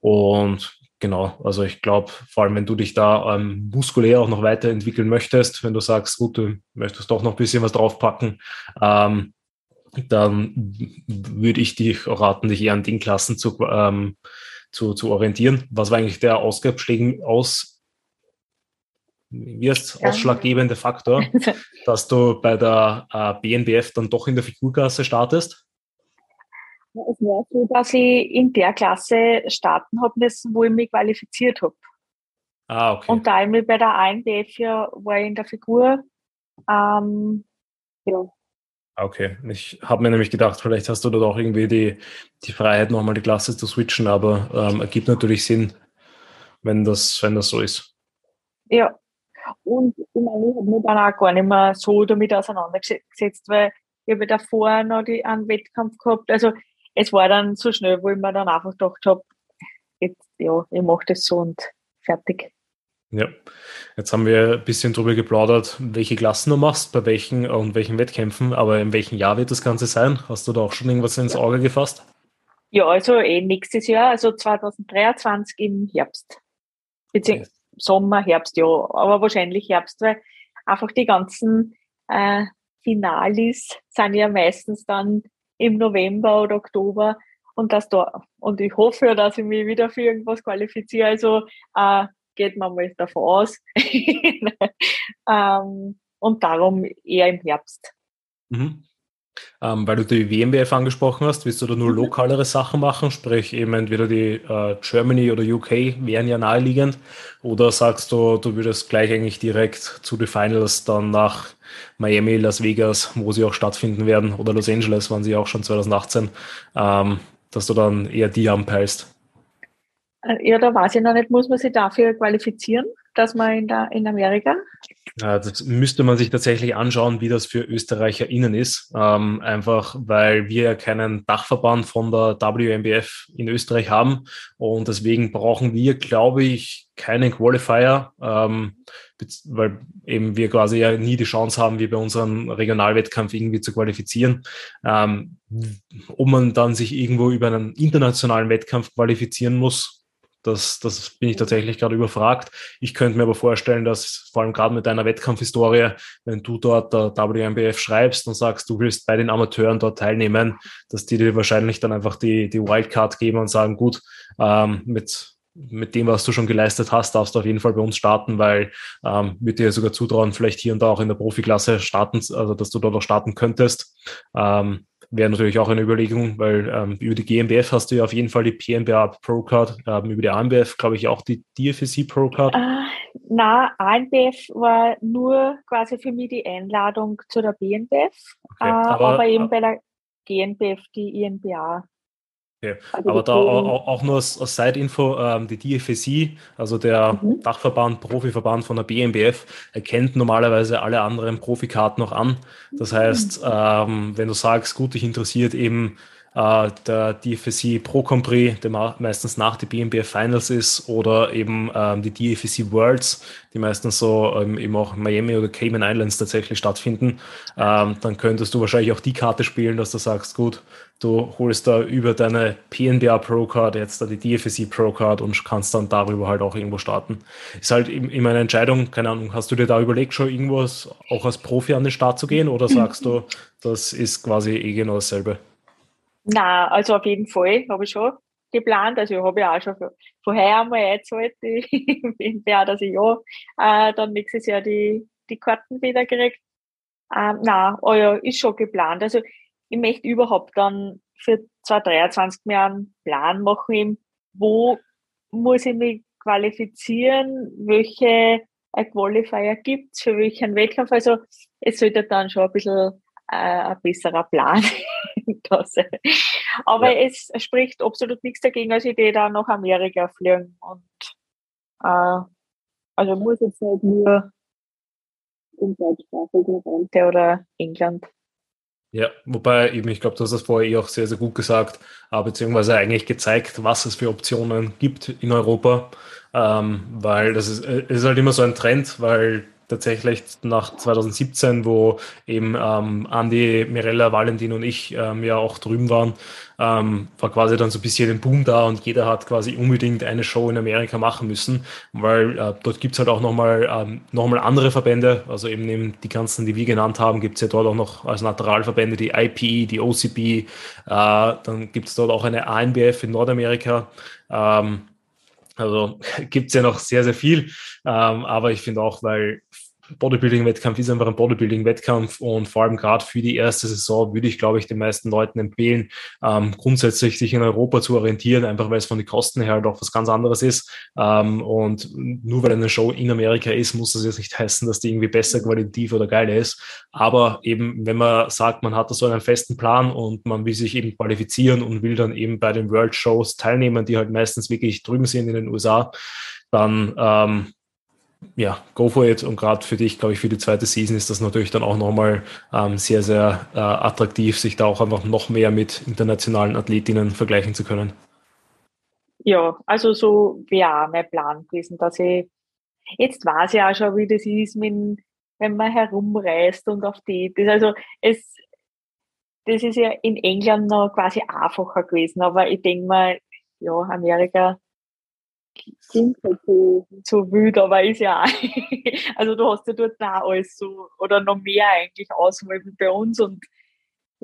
Und genau, also ich glaube, vor allem wenn du dich da ähm, muskulär auch noch weiterentwickeln möchtest, wenn du sagst, gut, du möchtest doch noch ein bisschen was draufpacken, ähm, dann würde ich dich raten, dich eher an den Klassen zu, ähm, zu, zu orientieren. Was war eigentlich der Ausgabeschlägen aus, wie heißt, ausschlaggebende Faktor, (laughs) dass du bei der äh, BNBF dann doch in der Figurklasse startest? Es war so, dass ich in der Klasse starten habe müssen, wo ich mich qualifiziert habe. Ah, okay. Und da ich mich bei der ANBF ja war in der Figur, ähm, ja, Okay, ich habe mir nämlich gedacht, vielleicht hast du dort auch irgendwie die, die Freiheit, nochmal die Klasse zu switchen, aber ähm, ergibt natürlich Sinn, wenn das, wenn das so ist. Ja, und ich meine, ich habe mich dann auch gar nicht mehr so damit auseinandergesetzt, weil Ich habe davor noch die, einen Wettkampf gehabt. Also es war dann so schnell, wo ich mir dann einfach gedacht habe, jetzt, ja, ich mache das so und fertig. Ja, jetzt haben wir ein bisschen drüber geplaudert, welche Klassen du machst, bei welchen und welchen Wettkämpfen, aber in welchem Jahr wird das Ganze sein? Hast du da auch schon irgendwas ins Auge gefasst? Ja, also eh nächstes Jahr, also 2023 im Herbst. Beziehungsweise okay. Sommer, Herbst, ja, aber wahrscheinlich Herbst, weil einfach die ganzen äh, Finalis sind ja meistens dann im November oder Oktober und das da und ich hoffe, dass ich mich wieder für irgendwas qualifiziere. Also äh, geht man mal davon aus. (laughs) ähm, und darum eher im Herbst. Mhm. Ähm, weil du die WMBF angesprochen hast, willst du da nur mhm. lokalere Sachen machen? Sprich, eben entweder die äh, Germany oder UK wären ja naheliegend. Oder sagst du, du würdest gleich eigentlich direkt zu den Finals dann nach Miami, Las Vegas, wo sie auch stattfinden werden, oder Los Angeles waren sie auch schon 2018, ähm, dass du dann eher die anpeilst? Äh, ja, da weiß ich noch nicht, muss man sich dafür qualifizieren, dass man in, der, in Amerika? Ja, das müsste man sich tatsächlich anschauen, wie das für ÖsterreicherInnen ist. Ähm, einfach, weil wir ja keinen Dachverband von der WMBF in Österreich haben. Und deswegen brauchen wir, glaube ich, keinen Qualifier, ähm, weil eben wir quasi ja nie die Chance haben, wie bei unserem Regionalwettkampf irgendwie zu qualifizieren. Ähm, ob man dann sich irgendwo über einen internationalen Wettkampf qualifizieren muss, das, das bin ich tatsächlich gerade überfragt. Ich könnte mir aber vorstellen, dass vor allem gerade mit deiner Wettkampfhistorie, wenn du dort der WMBF schreibst und sagst, du willst bei den Amateuren dort teilnehmen, dass die dir wahrscheinlich dann einfach die, die Wildcard geben und sagen, gut, ähm, mit, mit dem, was du schon geleistet hast, darfst du auf jeden Fall bei uns starten, weil ähm, würde dir sogar zutrauen, vielleicht hier und da auch in der Profiklasse starten, also dass du dort auch starten könntest. Ähm, wäre natürlich auch eine Überlegung, weil ähm, über die GmbF hast du ja auf jeden Fall die PNBA Pro Card, ähm, über die ANBF glaube ich auch die DFSC Pro Card. Uh, na, ANBF war nur quasi für mich die Einladung zu der BNBF, okay, uh, aber, aber, eben bei der GNBF die INBA. Okay. Also Aber da auch, auch, nur als, als Side-Info, ähm, die DFSI, also der mhm. Dachverband, Profiverband von der BMBF, erkennt normalerweise alle anderen Profikarten noch an. Das heißt, mhm. ähm, wenn du sagst, gut, dich interessiert eben äh, der DFSC Pro Compris, der meistens nach die BNBF Finals ist, oder eben ähm, die DFSC Worlds, die meistens so ähm, eben auch Miami oder Cayman Islands tatsächlich stattfinden, ähm, dann könntest du wahrscheinlich auch die Karte spielen, dass du sagst, gut, du holst da über deine PNBA Pro Card jetzt da die DFSC Pro Card und kannst dann darüber halt auch irgendwo starten. Ist halt immer eine Entscheidung, keine Ahnung, hast du dir da überlegt, schon irgendwas auch als Profi an den Start zu gehen oder sagst du, das ist quasi eh genau dasselbe? Na, also auf jeden Fall habe ich schon geplant. Also habe ich auch schon vorher einmal eingezahlt, (laughs) in der, dass ich ja äh, dann nächstes Jahr die, die Karten wieder kriege. Ähm, na, oh ja, ist schon geplant. Also ich möchte überhaupt dann für 2023 mehr einen Plan machen, wo muss ich mich qualifizieren, welche Qualifier gibt es, für welchen Wettkampf. Also es sollte dann schon ein bisschen äh, ein besserer Plan (laughs) das. Aber ja. es spricht absolut nichts dagegen, als Idee da nach Amerika fliegen. Und äh, also muss jetzt nicht nur im deutschsprachigen Raum oder England. Ja, wobei eben, ich glaube, du hast das vorher eh auch sehr, sehr gut gesagt, äh, beziehungsweise eigentlich gezeigt, was es für Optionen gibt in Europa, ähm, weil das ist, äh, ist halt immer so ein Trend, weil tatsächlich nach 2017, wo eben ähm, Andi, Mirella, Valentin und ich ähm, ja auch drüben waren, ähm, war quasi dann so ein bisschen ein Boom da und jeder hat quasi unbedingt eine Show in Amerika machen müssen, weil äh, dort gibt's halt auch nochmal ähm, noch andere Verbände, also eben neben die ganzen, die wir genannt haben, gibt's ja dort auch noch als Naturalverbände die IPE, die OCP, äh, dann gibt's dort auch eine ANBF in Nordamerika. Ähm, also (laughs) gibt's ja noch sehr, sehr viel. Ähm, aber ich finde auch, weil Bodybuilding-Wettkampf ist einfach ein Bodybuilding-Wettkampf und vor allem gerade für die erste Saison würde ich, glaube ich, den meisten Leuten empfehlen, ähm, grundsätzlich sich in Europa zu orientieren, einfach weil es von den Kosten her halt auch was ganz anderes ist. Ähm, und nur weil eine Show in Amerika ist, muss das jetzt nicht heißen, dass die irgendwie besser qualitativ oder geiler ist. Aber eben, wenn man sagt, man hat da so einen festen Plan und man will sich eben qualifizieren und will dann eben bei den World Shows teilnehmen, die halt meistens wirklich drüben sind in den USA, dann ähm, ja, go for it. Und gerade für dich, glaube ich, für die zweite Season ist das natürlich dann auch nochmal ähm, sehr, sehr äh, attraktiv, sich da auch einfach noch mehr mit internationalen Athletinnen vergleichen zu können. Ja, also so wäre auch mein Plan gewesen, dass ich, jetzt weiß ich auch schon, wie das ist, mit, wenn man herumreist und auf die, das, also es, das ist ja in England noch quasi einfacher gewesen, aber ich denke mal, ja, Amerika klingt halt so, so wild, aber ist ja auch, (laughs) also du hast ja dort auch alles so, oder noch mehr eigentlich Auswahl wie bei uns und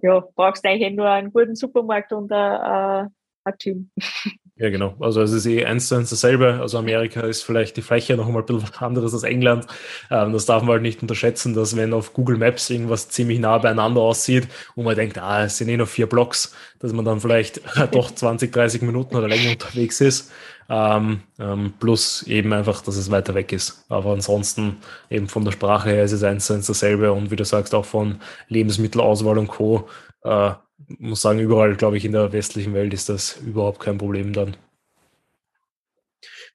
ja, brauchst eigentlich nur einen guten Supermarkt und ein, ein Gym. (laughs) Ja, genau. Also es ist eh eins zu eins dasselbe. Also Amerika ist vielleicht die Fläche noch mal ein bisschen anderes als England. Ähm, das darf man halt nicht unterschätzen, dass wenn auf Google Maps irgendwas ziemlich nah beieinander aussieht und man denkt, ah, es sind eh noch vier Blocks, dass man dann vielleicht (laughs) doch 20, 30 Minuten oder länger unterwegs ist. Ähm, ähm, plus eben einfach, dass es weiter weg ist. Aber ansonsten eben von der Sprache her ist es eins zu eins dasselbe und wie du sagst, auch von Lebensmittelauswahl und Co. Äh, muss sagen, überall, glaube ich, in der westlichen Welt ist das überhaupt kein Problem dann.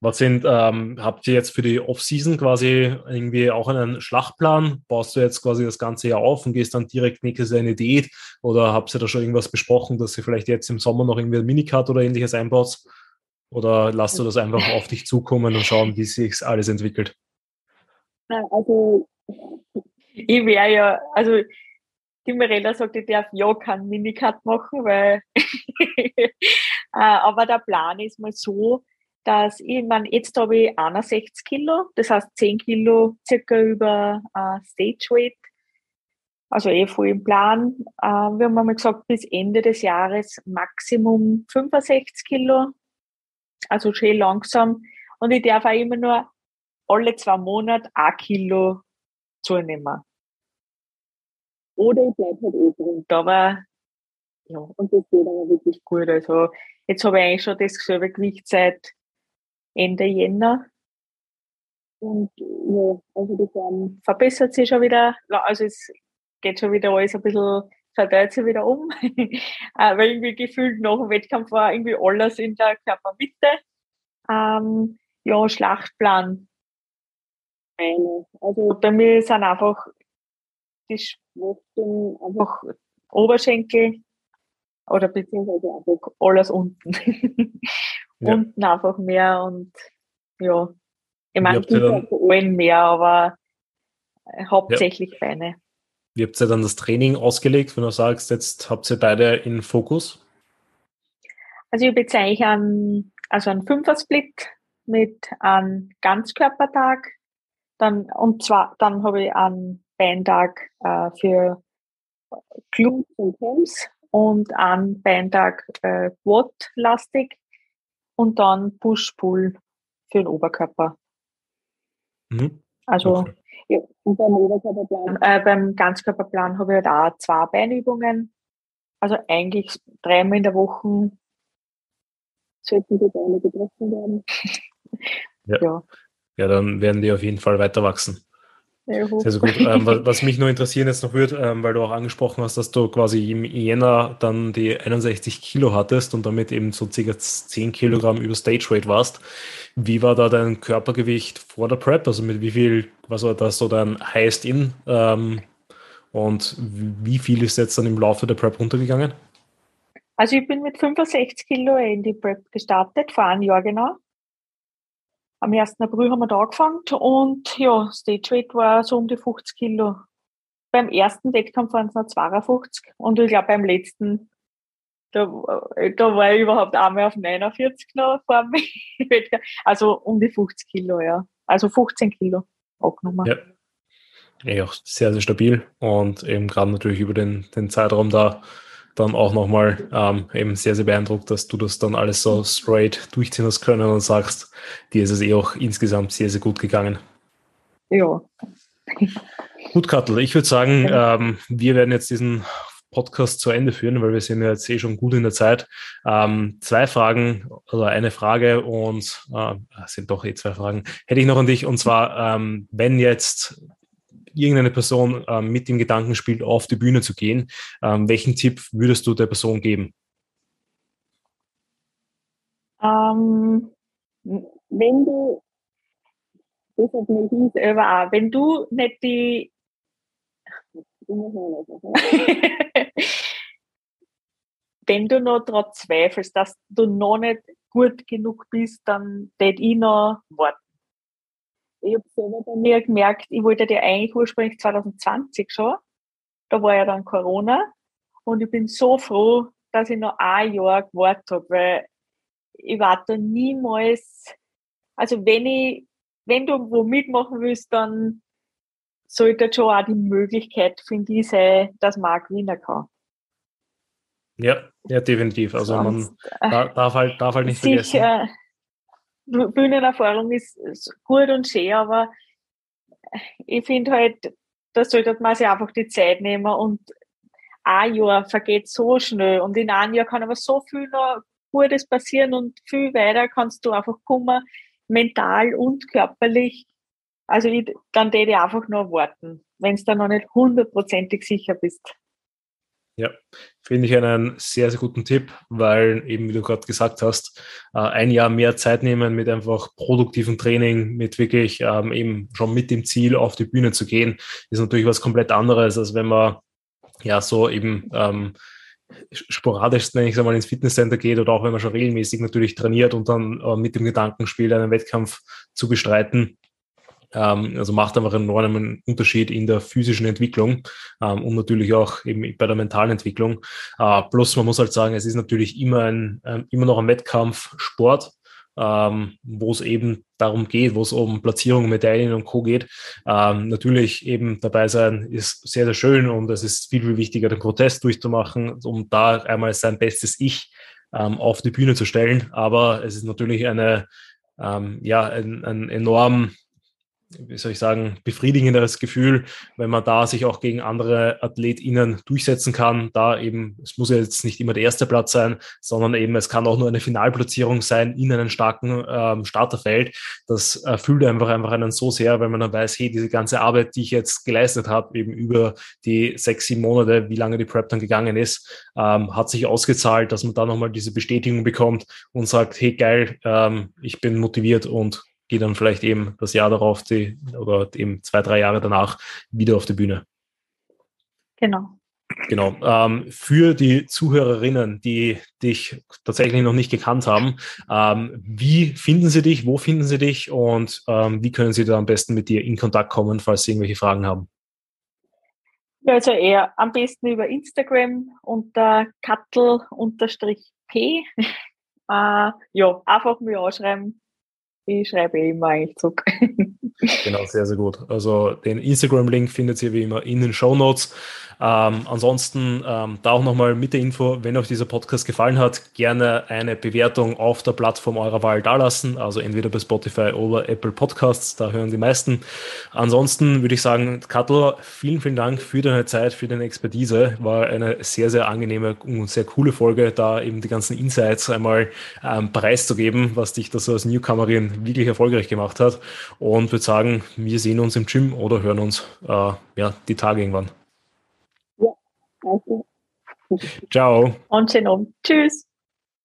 Was sind, ähm, habt ihr jetzt für die Off-Season quasi irgendwie auch einen Schlachtplan? Baust du jetzt quasi das ganze Jahr auf und gehst dann direkt nächstes Jahr in eine Diät? Oder habt ihr da schon irgendwas besprochen, dass ihr vielleicht jetzt im Sommer noch irgendwie ein Minicard oder ähnliches einbaut? Oder lasst du das einfach auf dich zukommen und schauen, wie sich alles entwickelt? Also, ich wäre ja, also die Mirella sagt, ich darf ja keinen Minicut machen, weil (laughs) äh, aber der Plan ist mal so, dass ich, meine, jetzt habe ich 61 Kilo, das heißt 10 Kilo circa über äh, Stage Weight, also eh voll im Plan. Äh, wir haben mal gesagt, bis Ende des Jahres Maximum 65 Kilo, also schön langsam. Und ich darf auch immer nur alle zwei Monate ein Kilo zunehmen. Oder ich bleibe halt eh drunter. Aber ja, und das geht aber wirklich gut. Also jetzt habe ich eigentlich schon dasselbe Gewicht seit Ende Jänner. Und ja, also die Form verbessert sich schon wieder. Also es geht schon wieder alles ein bisschen, verteilt sich wieder um. (laughs) Äh, weil irgendwie gefühlt nach dem Wettkampf war irgendwie alles in der Körpermitte. Ähm, ja, Schlachtplan. Eine. Also bei mir sind einfach die Schwachstellen einfach Oberschenkel oder beziehungsweise einfach alles unten. (laughs) ja. Unten einfach mehr und ja, ich meine, ich dann, allen mehr, aber hauptsächlich ja. Beine. Wie habt ihr dann das Training ausgelegt, wenn du sagst, jetzt habt ihr beide in Fokus? Also ich eigentlich einen, also einen Fünfer-Split mit einem Ganzkörpertag, dann, und zwar, dann habe ich einen Beintag äh, für Glutes und Hams und einen Beintag äh, Quad-lastig und dann Push-Pull für den Oberkörper. Mhm. Also okay. ja, und beim Oberkörperplan, äh, beim Ganzkörperplan habe ich halt auch zwei Beinübungen. Also eigentlich dreimal in der Woche sollten die Beine getroffen werden. ja. (laughs) ja. Ja, dann werden die auf jeden Fall weiter wachsen. Sehr, sehr gut. Ähm, was mich nur interessieren jetzt noch würde, ähm, weil du auch angesprochen hast, dass du quasi im Jänner dann die 61 Kilo hattest und damit eben so circa 10 Kilogramm über Stage Weight warst. Wie war da dein Körpergewicht vor der Prep? Also mit wie viel, was war das so dein Highest In? Ähm, und wie viel ist jetzt dann im Laufe der Prep runtergegangen? Also ich bin mit 65 Kilo in die Prep gestartet, vor einem Jahr genau. Am 1. April haben wir da angefangen und ja, Stage Weight war so um die 50 Kilo. Beim ersten Wettkampf waren es noch 52 und ich glaube beim letzten, da, da war ich überhaupt einmal auf 49 noch vor dem. (laughs) Also um die 50 Kilo, ja. Also 15 Kilo abgenommen. Ja. Ja, sehr, sehr stabil und eben gerade natürlich über den, den Zeitraum da dann auch nochmal ähm, eben sehr, sehr beeindruckt, dass du das dann alles so straight durchziehen hast können und sagst, dir ist es eh auch insgesamt sehr, sehr gut gegangen. Ja. Gut, Kattel, ich würde sagen, ähm, wir werden jetzt diesen Podcast zu Ende führen, weil wir sind ja jetzt eh schon gut in der Zeit. Ähm, zwei Fragen oder eine Frage und äh, sind doch eh zwei Fragen. Hätte ich noch an dich und zwar, ähm, wenn jetzt irgendeine Person ähm, mit dem Gedanken spielt, auf die Bühne zu gehen, ähm, welchen Tipp würdest du der Person geben? Ähm, wenn du das hat mich ich selber auch. Wenn du nicht die (laughs) wenn du noch daran zweifelst, dass du noch nicht gut genug bist, dann tät ich noch warten. Ich habe selber bei mir gemerkt, ich wollte ja eigentlich ursprünglich 2020 schon. Da war ja dann Corona. Und ich bin so froh, dass ich noch ein Jahr gewartet habe, weil ich warte niemals, also wenn ich, wenn du wo mitmachen willst, dann sollte schon auch die Möglichkeit, ich, sein, dass man auch gewinnen kann. Ja, ja, definitiv. Also Sonst, man äh, darf halt, darf halt nicht sich, vergessen. Bühnenerfahrung ist gut und schön, aber ich finde halt, da sollte man sich einfach die Zeit nehmen und ein Jahr vergeht so schnell und in einem Jahr kann aber so viel noch Gutes passieren und viel weiter kannst du einfach kommen, mental und körperlich. Also ich, dann würde ich einfach nur warten, wenn du da noch nicht hundertprozentig sicher bist. Ja, finde ich einen sehr, sehr guten Tipp, weil eben, wie du gerade gesagt hast, äh, ein Jahr mehr Zeit nehmen mit einfach produktivem Training, mit wirklich ähm, eben schon mit dem Ziel auf die Bühne zu gehen, ist natürlich was komplett anderes, als wenn man ja so eben ähm, sporadisch, nenne ich einmal, ins Fitnesscenter geht oder auch wenn man schon regelmäßig natürlich trainiert und dann äh, mit dem Gedanken spielt, einen Wettkampf zu bestreiten. Ähm, also macht einfach einen enormen Unterschied in der physischen Entwicklung ähm, und natürlich auch eben bei der mentalen Entwicklung. Äh, plus man muss halt sagen, es ist natürlich immer ein, äh, immer noch ein Wettkampfsport ähm, wo es eben darum geht, wo es um Platzierung, Medaillen und Co. geht. Ähm, natürlich eben dabei sein ist sehr, sehr schön und es ist viel, viel wichtiger, den Protest durchzumachen, um da einmal sein bestes Ich ähm, auf die Bühne zu stellen. Aber es ist natürlich eine, ähm, ja, ein, ein enorm wie soll ich sagen, befriedigenderes Gefühl, wenn man da sich auch gegen andere AthletInnen durchsetzen kann. Da eben, es muss ja jetzt nicht immer der erste Platz sein, sondern eben, es kann auch nur eine Finalplatzierung sein in einem starken ähm, Starterfeld. Das erfüllt einfach einfach einen so sehr, weil man dann weiß, hey, diese ganze Arbeit, die ich jetzt geleistet habe, eben über die sechs, sieben Monate, wie lange die Prep dann gegangen ist, ähm, hat sich ausgezahlt, dass man da nochmal diese Bestätigung bekommt und sagt, hey, geil, ähm, ich bin motiviert und gehe dann vielleicht eben das Jahr darauf die, oder eben zwei, drei Jahre danach wieder auf die Bühne. Genau. Genau. Ähm, für die Zuhörerinnen, die dich tatsächlich noch nicht gekannt haben, ähm, wie finden sie dich, wo finden sie dich und ähm, wie können sie da am besten mit dir in Kontakt kommen, falls sie irgendwelche Fragen haben? Ja, also eher am besten über Instagram unter kattel-p. (laughs) äh, ja, einfach mir anschreiben, ich schreibe immer eigentlich zurück. (laughs) genau, sehr, sehr gut. Also den Instagram-Link findet ihr wie immer in den Show Notes. Ähm, ansonsten ähm, da auch nochmal mit der Info, wenn euch dieser Podcast gefallen hat, gerne eine Bewertung auf der Plattform eurer Wahl dalassen, also entweder bei Spotify oder Apple Podcasts, da hören die meisten. Ansonsten würde ich sagen, Kattel, vielen, vielen Dank für deine Zeit, für deine Expertise. War eine sehr, sehr angenehme und sehr coole Folge, da eben die ganzen Insights einmal ähm, preiszugeben, was dich da so als Newcomerin wirklich erfolgreich gemacht hat. Und würde sagen, wir sehen uns im Gym oder hören uns äh, ja, die Tage irgendwann. Ja, danke. Ciao. Und Abend. Tschüss.